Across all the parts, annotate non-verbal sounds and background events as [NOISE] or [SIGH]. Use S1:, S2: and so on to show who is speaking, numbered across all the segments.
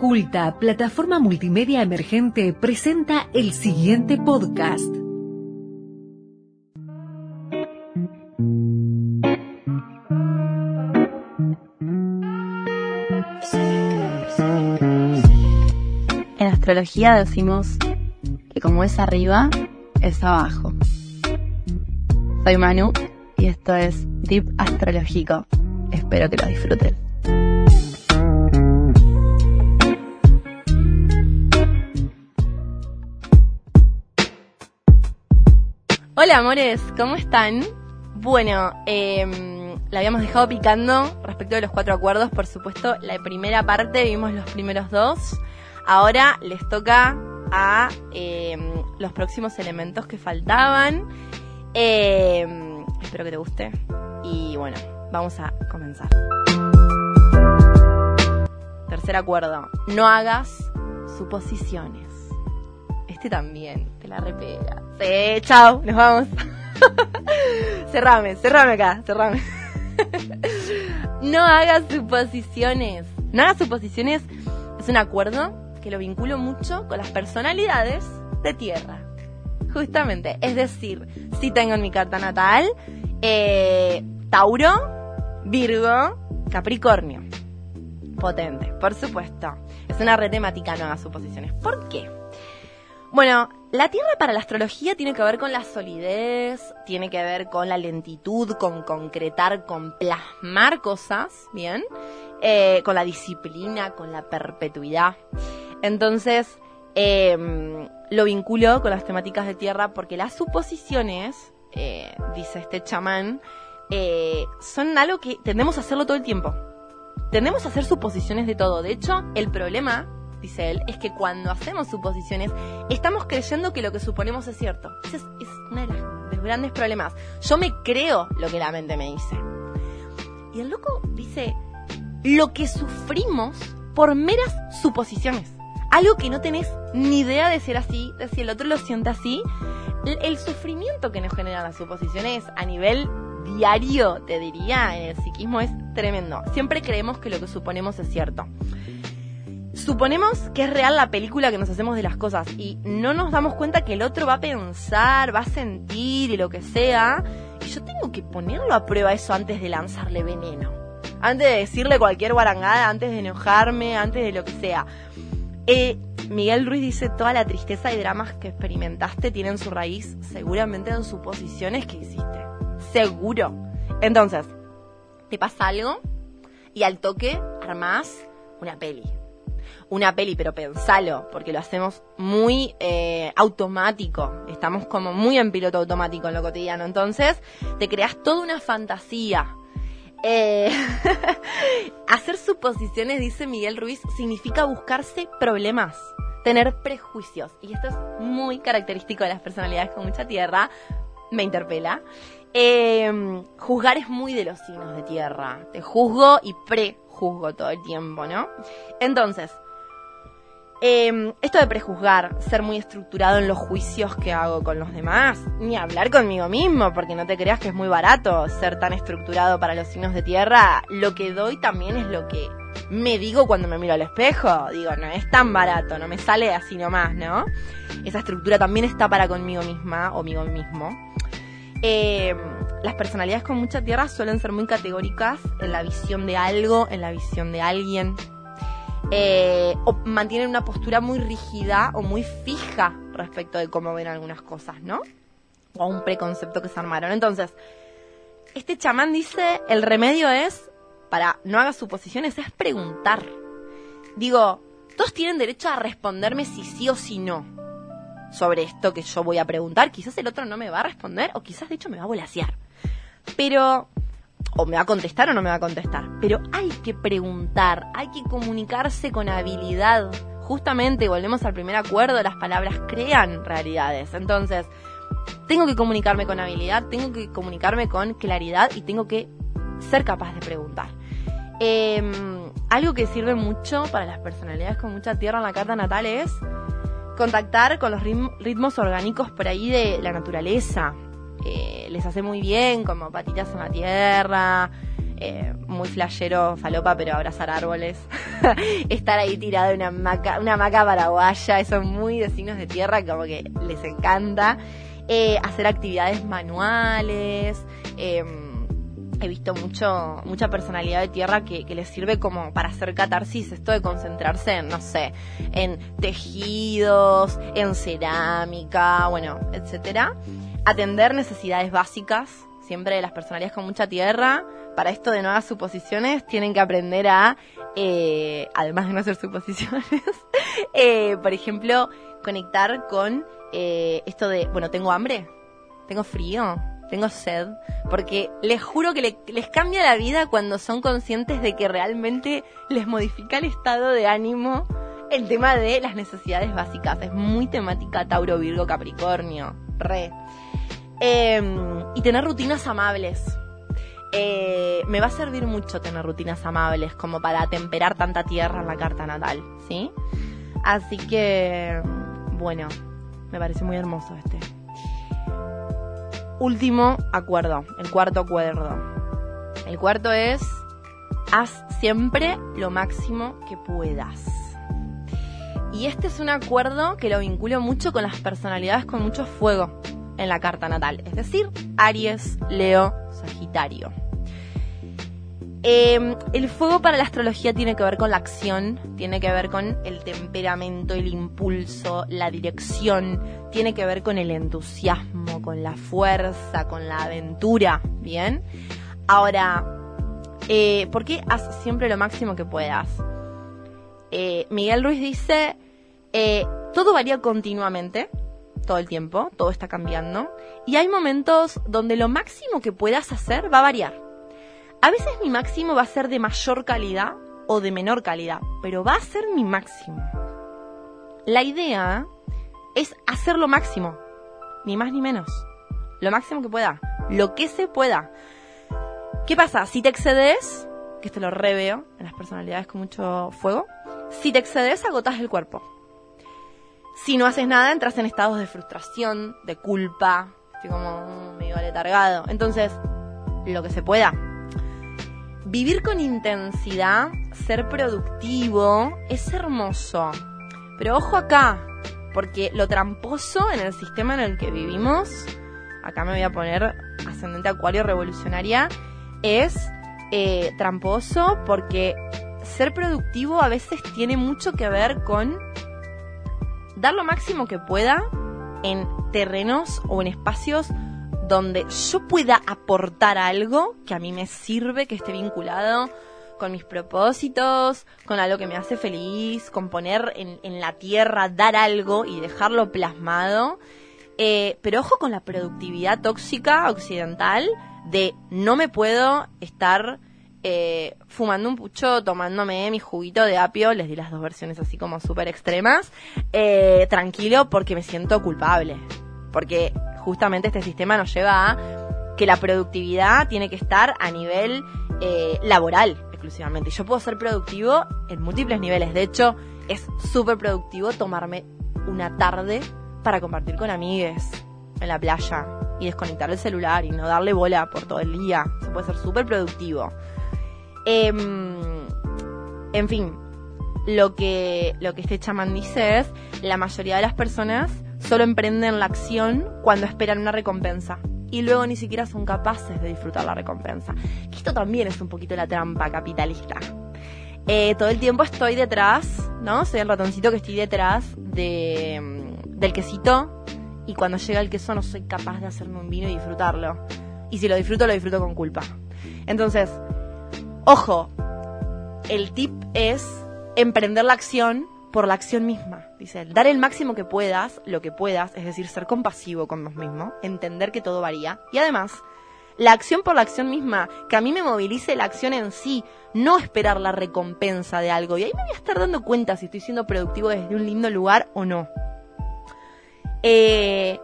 S1: Culta, plataforma multimedia emergente, presenta el siguiente podcast.
S2: En astrología decimos que como es arriba, es abajo. Soy Manu y esto es Deep Astrológico. Espero que lo disfruten. Hola amores, ¿cómo están? Bueno, eh, la habíamos dejado picando respecto de los cuatro acuerdos, por supuesto, la primera parte vimos los primeros dos. Ahora les toca a eh, los próximos elementos que faltaban. Eh, espero que te guste. Y bueno, vamos a comenzar. Tercer acuerdo, no hagas suposiciones. Este también, te la repega. Sí, chao, nos vamos. [LAUGHS] cerrame, cerrame acá, cerrame. [LAUGHS] no hagas suposiciones. No hagas suposiciones es un acuerdo que lo vinculo mucho con las personalidades de tierra. Justamente, es decir, si tengo en mi carta natal eh, Tauro, Virgo, Capricornio. Potente, por supuesto. Es una red temática, no hagas suposiciones. ¿Por qué? Bueno, la Tierra para la astrología tiene que ver con la solidez, tiene que ver con la lentitud, con concretar, con plasmar cosas, ¿bien? Eh, con la disciplina, con la perpetuidad. Entonces, eh, lo vinculo con las temáticas de Tierra porque las suposiciones, eh, dice este chamán, eh, son algo que tendemos a hacerlo todo el tiempo. Tendemos a hacer suposiciones de todo. De hecho, el problema dice él, es que cuando hacemos suposiciones, estamos creyendo que lo que suponemos es cierto. Ese es, es uno de, los grandes problemas. Yo me creo lo que la mente me dice. Y el loco dice, lo que sufrimos por meras suposiciones. Algo que no tenés ni idea de ser así, de si el otro lo siente así. El, el sufrimiento que nos generan las suposiciones a nivel diario, te diría, en el psiquismo es tremendo. Siempre creemos que lo que suponemos es cierto suponemos que es real la película que nos hacemos de las cosas y no nos damos cuenta que el otro va a pensar, va a sentir y lo que sea. Y yo tengo que ponerlo a prueba eso antes de lanzarle veneno. Antes de decirle cualquier barangada, antes de enojarme, antes de lo que sea. Eh, Miguel Ruiz dice, toda la tristeza y dramas que experimentaste tienen su raíz seguramente en suposiciones que hiciste. Seguro. Entonces, te pasa algo y al toque armás una peli una peli, pero pensalo, porque lo hacemos muy eh, automático. Estamos como muy en piloto automático en lo cotidiano. Entonces, te creas toda una fantasía. Eh, [LAUGHS] hacer suposiciones, dice Miguel Ruiz, significa buscarse problemas, tener prejuicios. Y esto es muy característico de las personalidades con mucha tierra. Me interpela. Eh, juzgar es muy de los signos de tierra. Te juzgo y prejuzgo todo el tiempo, ¿no? Entonces, eh, esto de prejuzgar, ser muy estructurado en los juicios que hago con los demás, ni hablar conmigo mismo, porque no te creas que es muy barato ser tan estructurado para los signos de tierra. Lo que doy también es lo que me digo cuando me miro al espejo. Digo, no es tan barato, no me sale así nomás, ¿no? Esa estructura también está para conmigo misma o conmigo mismo. Eh, las personalidades con mucha tierra suelen ser muy categóricas en la visión de algo, en la visión de alguien, eh, o mantienen una postura muy rígida o muy fija respecto de cómo ven algunas cosas, ¿no? O a un preconcepto que se armaron. Entonces, este chamán dice, el remedio es, para no hagas suposiciones, es preguntar. Digo, todos tienen derecho a responderme si sí o si no sobre esto que yo voy a preguntar. Quizás el otro no me va a responder o quizás de hecho me va a volasear. Pero o me va a contestar o no me va a contestar. Pero hay que preguntar, hay que comunicarse con habilidad. Justamente, volvemos al primer acuerdo, las palabras crean realidades. Entonces, tengo que comunicarme con habilidad, tengo que comunicarme con claridad y tengo que ser capaz de preguntar. Eh, algo que sirve mucho para las personalidades con mucha tierra en la carta natal es contactar con los ritm- ritmos orgánicos por ahí de la naturaleza. Eh, les hace muy bien, como patitas en la tierra, eh, muy flashero, falopa, pero abrazar árboles. [LAUGHS] Estar ahí tirado en una hamaca, una hamaca paraguaya, eso es muy de signos de tierra, como que les encanta. Eh, hacer actividades manuales. Em, he visto mucho, mucha personalidad de tierra que, que, les sirve como para hacer catarsis, esto de concentrarse en, no sé, en tejidos, en cerámica, bueno, etcétera. Atender necesidades básicas, siempre las personalidades con mucha tierra, para esto de hacer suposiciones, tienen que aprender a, eh, además de no hacer suposiciones, [LAUGHS] eh, por ejemplo, conectar con eh, esto de, bueno, tengo hambre, tengo frío, tengo sed, porque les juro que les cambia la vida cuando son conscientes de que realmente les modifica el estado de ánimo el tema de las necesidades básicas. Es muy temática Tauro, Virgo, Capricornio, re. Em, y tener rutinas amables. Eh, me va a servir mucho tener rutinas amables como para temperar tanta tierra en la carta natal, ¿sí? Así que, bueno, me parece muy hermoso este. Último acuerdo, el cuarto acuerdo. El cuarto es, haz siempre lo máximo que puedas. Y este es un acuerdo que lo vinculo mucho con las personalidades con mucho fuego en la carta natal, es decir, Aries, Leo, Sagitario. Em, el fuego para la astrología tiene que ver con la acción, tiene que ver con el temperamento, el impulso, la dirección, tiene que ver con el entusiasmo, con la fuerza, con la aventura, ¿bien? Ahora, eh, ¿por qué haz siempre lo máximo que puedas? Eh, Miguel Ruiz dice, eh, todo varía continuamente, todo el tiempo, todo está cambiando, y hay momentos donde lo máximo que puedas hacer va a variar. A veces mi máximo va a ser de mayor calidad o de menor calidad, pero va a ser mi máximo. La idea es hacer lo máximo, ni más ni menos. Lo máximo que pueda, lo que se pueda. ¿Qué pasa? Si te excedes, que esto lo reveo en las personalidades con mucho fuego, si te excedes agotas el cuerpo. Si no haces nada, entras en estados de frustración, de culpa, estoy como medio aletargado. Entonces, lo que se pueda, Vivir con intensidad, ser productivo, es hermoso. Pero ojo acá, porque lo tramposo en el sistema en el que vivimos, acá me voy a poner ascendente acuario revolucionaria, es eh, tramposo porque ser productivo a veces tiene mucho que ver con dar lo máximo que pueda en terrenos o en espacios donde yo pueda aportar algo que a mí me sirve, que esté vinculado con mis propósitos, con algo que me hace feliz, con poner en, la tierra, dar algo y dejarlo plasmado. Eh, pero ojo con la productividad tóxica occidental de no me puedo estar eh, fumando un pucho, tomándome mi juguito de apio, les di las dos versiones así como súper extremas, eh, tranquilo porque me siento culpable. Porque justamente este sistema nos lleva a que la productividad tiene que estar a nivel eh, laboral exclusivamente. Yo puedo ser productivo en múltiples niveles. De hecho, es súper productivo tomarme una tarde para compartir con amigues en la playa y desconectar el celular y no darle bola por todo el día. Eso puede ser súper productivo. Em, en fin, lo que, lo que este chamán dice es, la mayoría de las personas solo emprenden la acción cuando esperan una recompensa y luego ni siquiera son capaces de disfrutar la recompensa. esto también es un poquito la trampa capitalista. Eh, todo el tiempo estoy detrás, ¿no? Soy el ratoncito que estoy detrás de, mm, del quesito y cuando llega el queso no soy capaz de hacerme un vino y disfrutarlo. Y si lo disfruto, lo disfruto con culpa. Entonces, ojo, el tip es emprender la acción por la acción misma, dice. Dar el máximo que puedas, lo que puedas, es decir, ser compasivo con vos mismo, entender que todo varía. Y además, la acción por la acción misma, que a mí me movilice la acción en sí, no esperar la recompensa de algo. Y ahí me voy a estar dando cuenta si estoy siendo productivo desde un lindo lugar o no. Eh,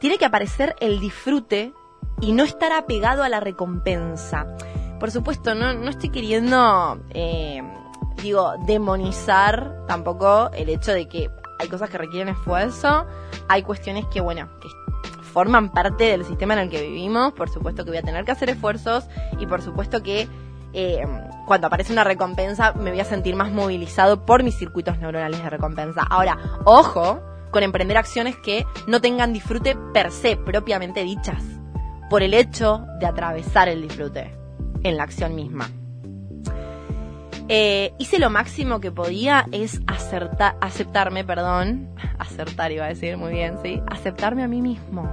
S2: tiene que aparecer el disfrute y no estar apegado a la recompensa. Por supuesto, no, no estoy queriendo... Eh, digo, demonizar tampoco el hecho de que hay cosas que requieren esfuerzo, hay cuestiones que, bueno, que forman parte del sistema en el que vivimos, por supuesto que voy a tener que hacer esfuerzos y por supuesto que eh, cuando aparece una recompensa me voy a sentir más movilizado por mis circuitos neuronales de recompensa. Ahora, ojo con emprender acciones que no tengan disfrute per se, propiamente dichas, por el hecho de atravesar el disfrute en la acción misma. Eh, hice lo máximo que podía es acertar, aceptarme, perdón, [LAUGHS] acertar iba a decir muy bien, sí, aceptarme a mí mismo,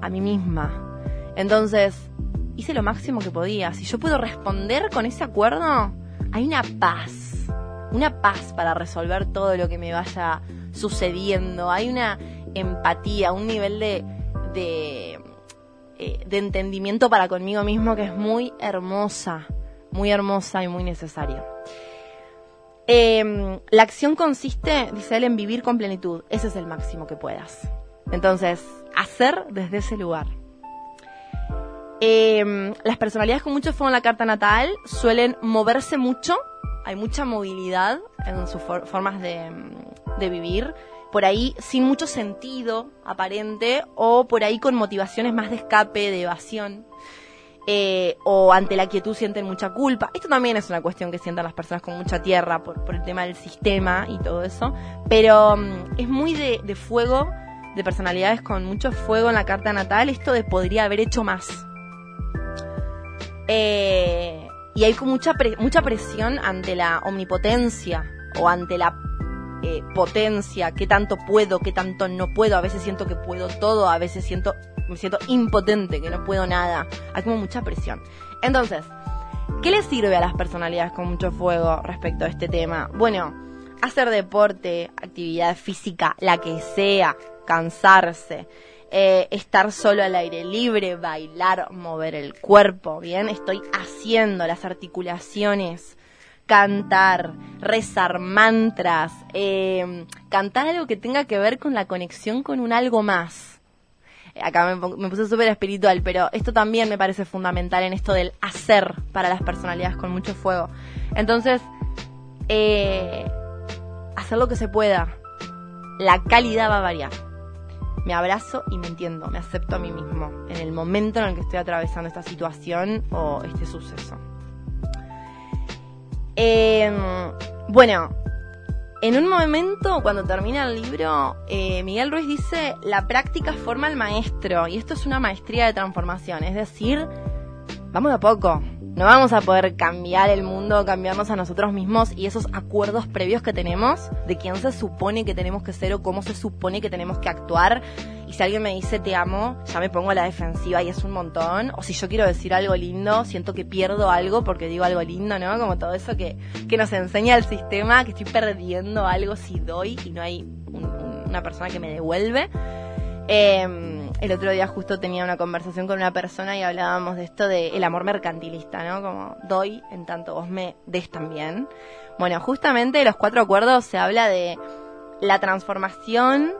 S2: a mí misma. Entonces, hice lo máximo que podía. Si yo puedo responder con ese acuerdo, hay una paz, una paz para resolver todo lo que me vaya sucediendo. Hay una empatía, un nivel de, eh, de entendimiento para conmigo mismo que es muy hermosa muy hermosa y muy necesaria. Em, la acción consiste, dice él, en vivir con plenitud. Ese es el máximo que puedas. Entonces, hacer desde ese lugar. Em, las personalidades con mucho fuego en la carta natal suelen moverse mucho, hay mucha movilidad en sus formas de, de vivir, por ahí sin mucho sentido aparente o por ahí con motivaciones más de escape, de evasión. Eh, o ante la quietud sienten mucha culpa. Esto también es una cuestión que sientan las personas con mucha tierra por, el tema del sistema y todo eso, pero mm, es muy de, fuego, de personalidades con mucho fuego en la carta natal, esto de podría haber hecho más. Eh, y hay mucha, mucha presión ante la omnipotencia o ante la eh, potencia, qué tanto puedo, qué tanto no puedo. A veces siento que puedo todo, a veces siento me siento impotente, que no puedo nada. Hay como mucha presión. Entonces, ¿qué le sirve a las personalidades con mucho fuego respecto a este tema? Bueno, hacer deporte, actividad física, la que sea, cansarse, eh, estar solo al aire libre, bailar, mover el cuerpo, ¿bien? Estoy haciendo las articulaciones, cantar, rezar mantras, eh, cantar algo que tenga que ver con la conexión con un algo más acá me, puse súper espiritual, pero esto también me parece fundamental en esto del hacer para las personalidades con mucho fuego. Entonces, eh, hacer lo que se pueda. La calidad va a variar. Me abrazo y me entiendo, me acepto a mí mismo en el momento en el que estoy atravesando esta situación o este suceso. Em, bueno, en un momento, cuando termina el libro, eh, Miguel Ruiz dice, la práctica forma al maestro, y esto es una maestría de transformación, es decir, vamos a poco, no vamos a poder cambiar el mundo, cambiarnos a nosotros mismos y esos acuerdos previos que tenemos de quién se supone que tenemos que ser o cómo se supone que tenemos que actuar. Y si alguien me dice te amo, ya me pongo a la defensiva y es un montón. O si yo quiero decir algo lindo, siento que pierdo algo porque digo algo lindo, ¿no? Como todo eso que, que nos enseña el sistema, que estoy perdiendo algo si doy y no hay una persona que me devuelve. Eh, el otro día justo tenía una conversación con una persona y hablábamos de esto del el amor mercantilista, ¿no? Como doy en tanto vos me des también. Bueno, justamente de los cuatro acuerdos se habla de la transformación,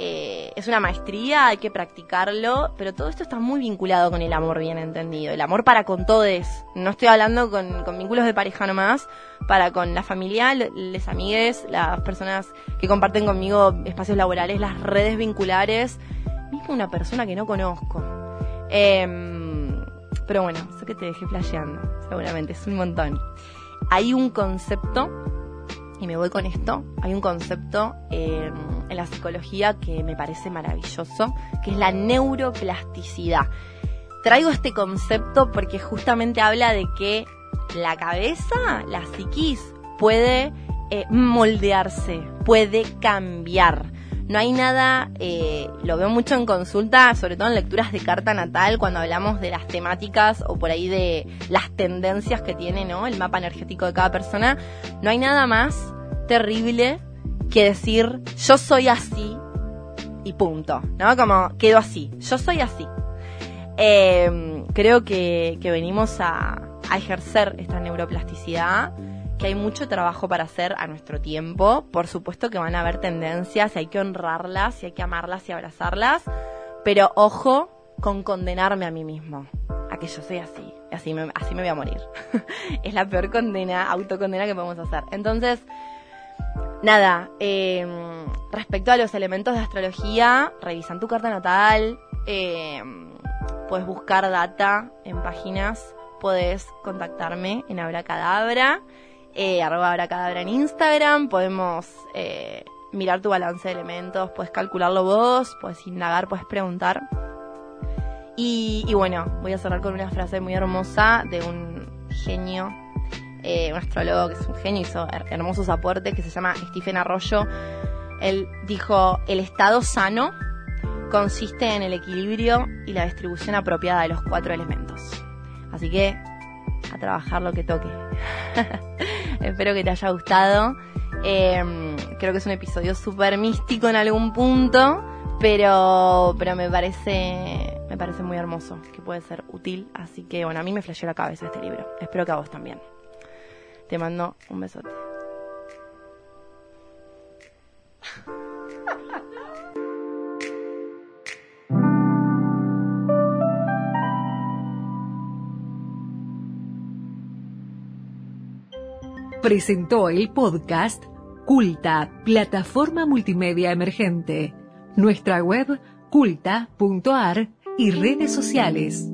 S2: eh, es una maestría, hay que practicarlo, pero todo esto está muy vinculado con el amor bien entendido, el amor para con todos. No estoy hablando con, vínculos de pareja nomás, para con la familia, les amigues, las personas que comparten conmigo espacios laborales, las redes vinculares mismo una persona que no conozco. Em, pero bueno, sé que te dejé flasheando, seguramente, es un montón. Hay un concepto, y me voy con esto, hay un concepto em, en la psicología que me parece maravilloso, que es la neuroplasticidad. Traigo este concepto porque justamente habla de que la cabeza, la psiquis, puede eh, moldearse, puede cambiar no hay nada, eh, lo veo mucho en consulta, sobre todo en lecturas de carta natal, cuando hablamos de las temáticas o por ahí de las tendencias que tiene ¿no? el mapa energético de cada persona. No hay nada más terrible que decir yo soy así y punto, ¿no? Como quedo así, yo soy así. Em, creo que, que venimos a, a ejercer esta neuroplasticidad que hay mucho trabajo para hacer a nuestro tiempo. Por supuesto que van a haber tendencias y hay que honrarlas y hay que amarlas y abrazarlas, pero ojo con condenarme a mí mismo, a que yo soy así, así me, así me voy a morir. [LAUGHS] es la peor condena, autocondena que podemos hacer. Entonces, nada, eh, respecto a los elementos de astrología, revisan tu carta natal, eh, puedes buscar data en páginas, puedes contactarme en Abracadabra, eh, arroba Abracadabra en Instagram, podemos eh, mirar tu balance de elementos, puedes calcularlo vos, puedes indagar, puedes preguntar. Y, y bueno, voy a cerrar con una frase muy hermosa de un genio eh, un astrólogo que es un genio, hizo her- hermosos aportes, que se llama Stephen Arroyo. Él dijo, el estado sano consiste en el equilibrio y la distribución apropiada de los cuatro elementos. Así que, a trabajar lo que toque. [LAUGHS] Espero que te haya gustado. Eh, creo que es un episodio súper místico en algún punto, pero, pero me parece, me parece muy hermoso, que puede ser útil. Así que, bueno, a mí me flasheó la cabeza este libro. Espero que a vos también. Te mando un besote.
S1: Presentó el podcast Culta, plataforma multimedia emergente. Nuestra web culta.ar y redes sociales.